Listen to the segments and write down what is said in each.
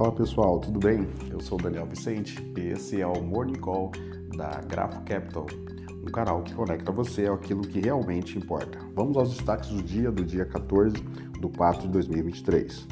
Fala pessoal, tudo bem? Eu sou Daniel Vicente e esse é o Morning Call da Grafo Capital, um canal que conecta você àquilo que realmente importa. Vamos aos destaques do dia, do dia 14 do 4 de 2023.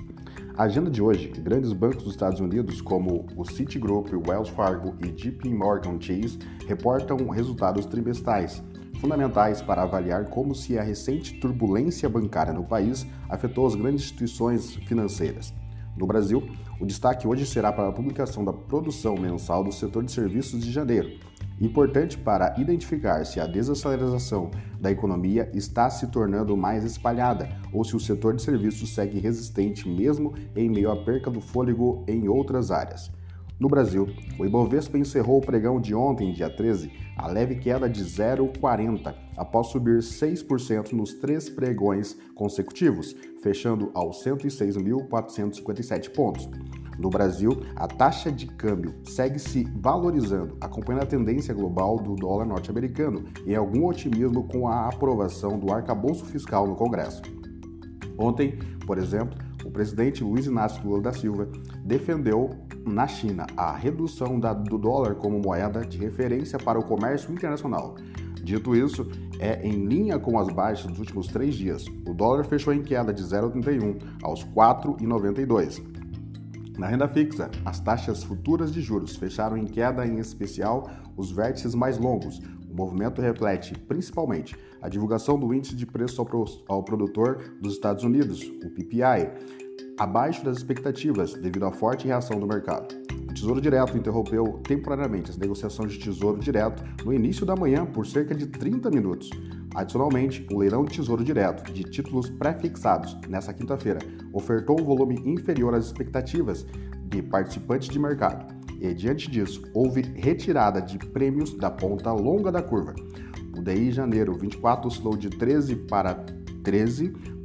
A agenda de hoje, grandes bancos dos Estados Unidos como o Citigroup, Wells Fargo e JP Morgan Chase reportam resultados trimestrais, fundamentais para avaliar como se a recente turbulência bancária no país afetou as grandes instituições financeiras. No Brasil, o destaque hoje será para a publicação da produção mensal do setor de serviços de janeiro, importante para identificar se a desaceleração da economia está se tornando mais espalhada ou se o setor de serviços segue resistente mesmo em meio à perca do fôlego em outras áreas. No Brasil, o Ibovespa encerrou o pregão de ontem, dia 13, a leve queda de 0,40, após subir 6% nos três pregões consecutivos, fechando aos 106.457 pontos. No Brasil, a taxa de câmbio segue se valorizando, acompanhando a tendência global do dólar norte-americano e algum otimismo com a aprovação do arcabouço fiscal no Congresso. Ontem, por exemplo, presidente Luiz Inácio Lula da Silva defendeu na China a redução da, do dólar como moeda de referência para o comércio internacional. Dito isso, é em linha com as baixas dos últimos três dias. O dólar fechou em queda de 0,31 aos 4,92. Na renda fixa, as taxas futuras de juros fecharam em queda, em especial os vértices mais longos. O movimento reflete, principalmente, a divulgação do índice de preço ao produtor dos Estados Unidos, o PPI, abaixo das expectativas devido à forte reação do mercado. O Tesouro Direto interrompeu temporariamente as negociações de Tesouro Direto no início da manhã por cerca de 30 minutos. Adicionalmente, o leilão de Tesouro Direto de títulos pré-fixados nesta quinta-feira ofertou um volume inferior às expectativas de participantes de mercado. E diante disso, houve retirada de prêmios da ponta longa da curva. O DI janeiro 24 oscilou de 13 para 13%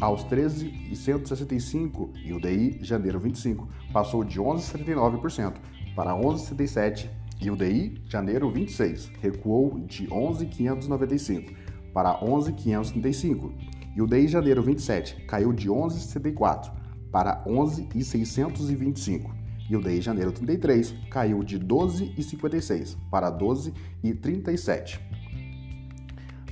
aos 13,165 e o DI janeiro 25 passou de 11,79% para 11,77 e o DI janeiro 26 recuou de 11,595 para 11,535 e o DI janeiro 27 caiu de 11,74 para 11,625 e o DI janeiro 33 caiu de 12,56 para 12,37.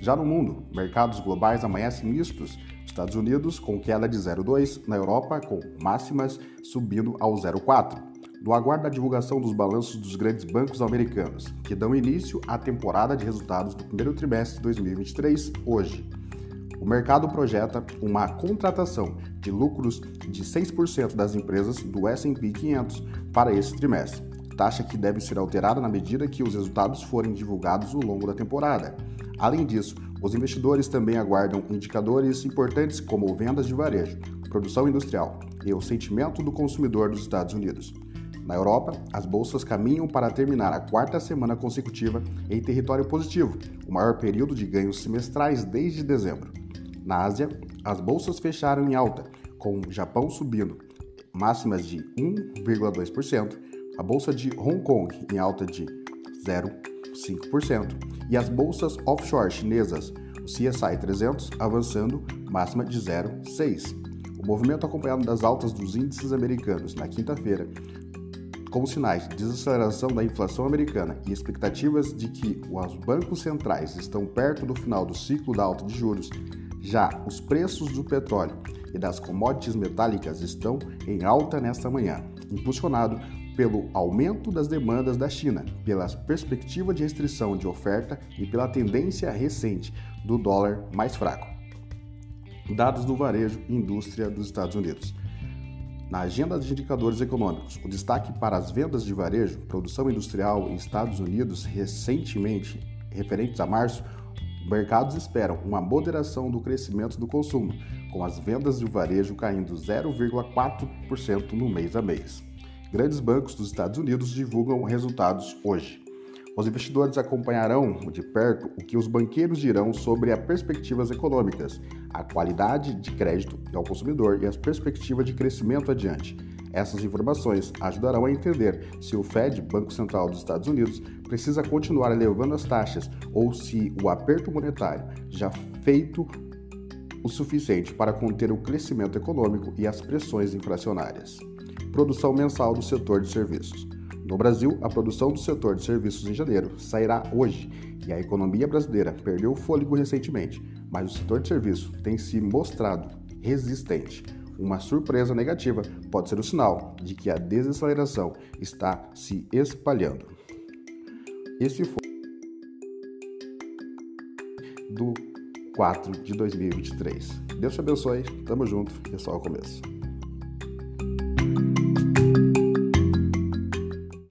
Já no mundo, mercados globais amanhecem mistos. Estados Unidos com queda de 0,2, na Europa com máximas subindo ao 0,4. No aguardo da divulgação dos balanços dos grandes bancos americanos, que dão início à temporada de resultados do primeiro trimestre de 2023, hoje. O mercado projeta uma contratação de lucros de 6% das empresas do S&P 500 para esse trimestre, taxa que deve ser alterada na medida que os resultados forem divulgados ao longo da temporada. Além disso, os investidores também aguardam indicadores importantes como vendas de varejo, produção industrial e o sentimento do consumidor dos Estados Unidos. Na Europa, as bolsas caminham para terminar a quarta semana consecutiva em território positivo, o maior período de ganhos semestrais desde dezembro. Na Ásia, as bolsas fecharam em alta, com o Japão subindo máximas de 1,2%, a bolsa de Hong Kong em alta de 0,5% e as bolsas offshore chinesas, o CSI 300, avançando máxima de 0,6%. O movimento acompanhado das altas dos índices americanos na quinta-feira, como sinais de desaceleração da inflação americana e expectativas de que os bancos centrais estão perto do final do ciclo da alta de juros, já os preços do petróleo e das commodities metálicas estão em alta nesta manhã, impulsionado pelo aumento das demandas da China, pela perspectiva de restrição de oferta e pela tendência recente do dólar mais fraco. Dados do varejo e indústria dos Estados Unidos. Na agenda de indicadores econômicos, o destaque para as vendas de varejo, produção industrial em Estados Unidos recentemente referentes a março, mercados esperam uma moderação do crescimento do consumo, com as vendas de varejo caindo 0,4% no mês a mês. Grandes bancos dos Estados Unidos divulgam resultados hoje. Os investidores acompanharão de perto o que os banqueiros dirão sobre as perspectivas econômicas, a qualidade de crédito ao consumidor e as perspectivas de crescimento adiante. Essas informações ajudarão a entender se o Fed, Banco Central dos Estados Unidos, precisa continuar elevando as taxas ou se o aperto monetário já feito o suficiente para conter o crescimento econômico e as pressões inflacionárias. Produção mensal do setor de serviços. No Brasil, a produção do setor de serviços em janeiro sairá hoje e a economia brasileira perdeu fôlego recentemente, mas o setor de serviços tem se mostrado resistente. Uma surpresa negativa pode ser o sinal de que a desaceleração está se espalhando. Esse foi do 4 de 2023. Deus te abençoe, tamo junto, é só o começo.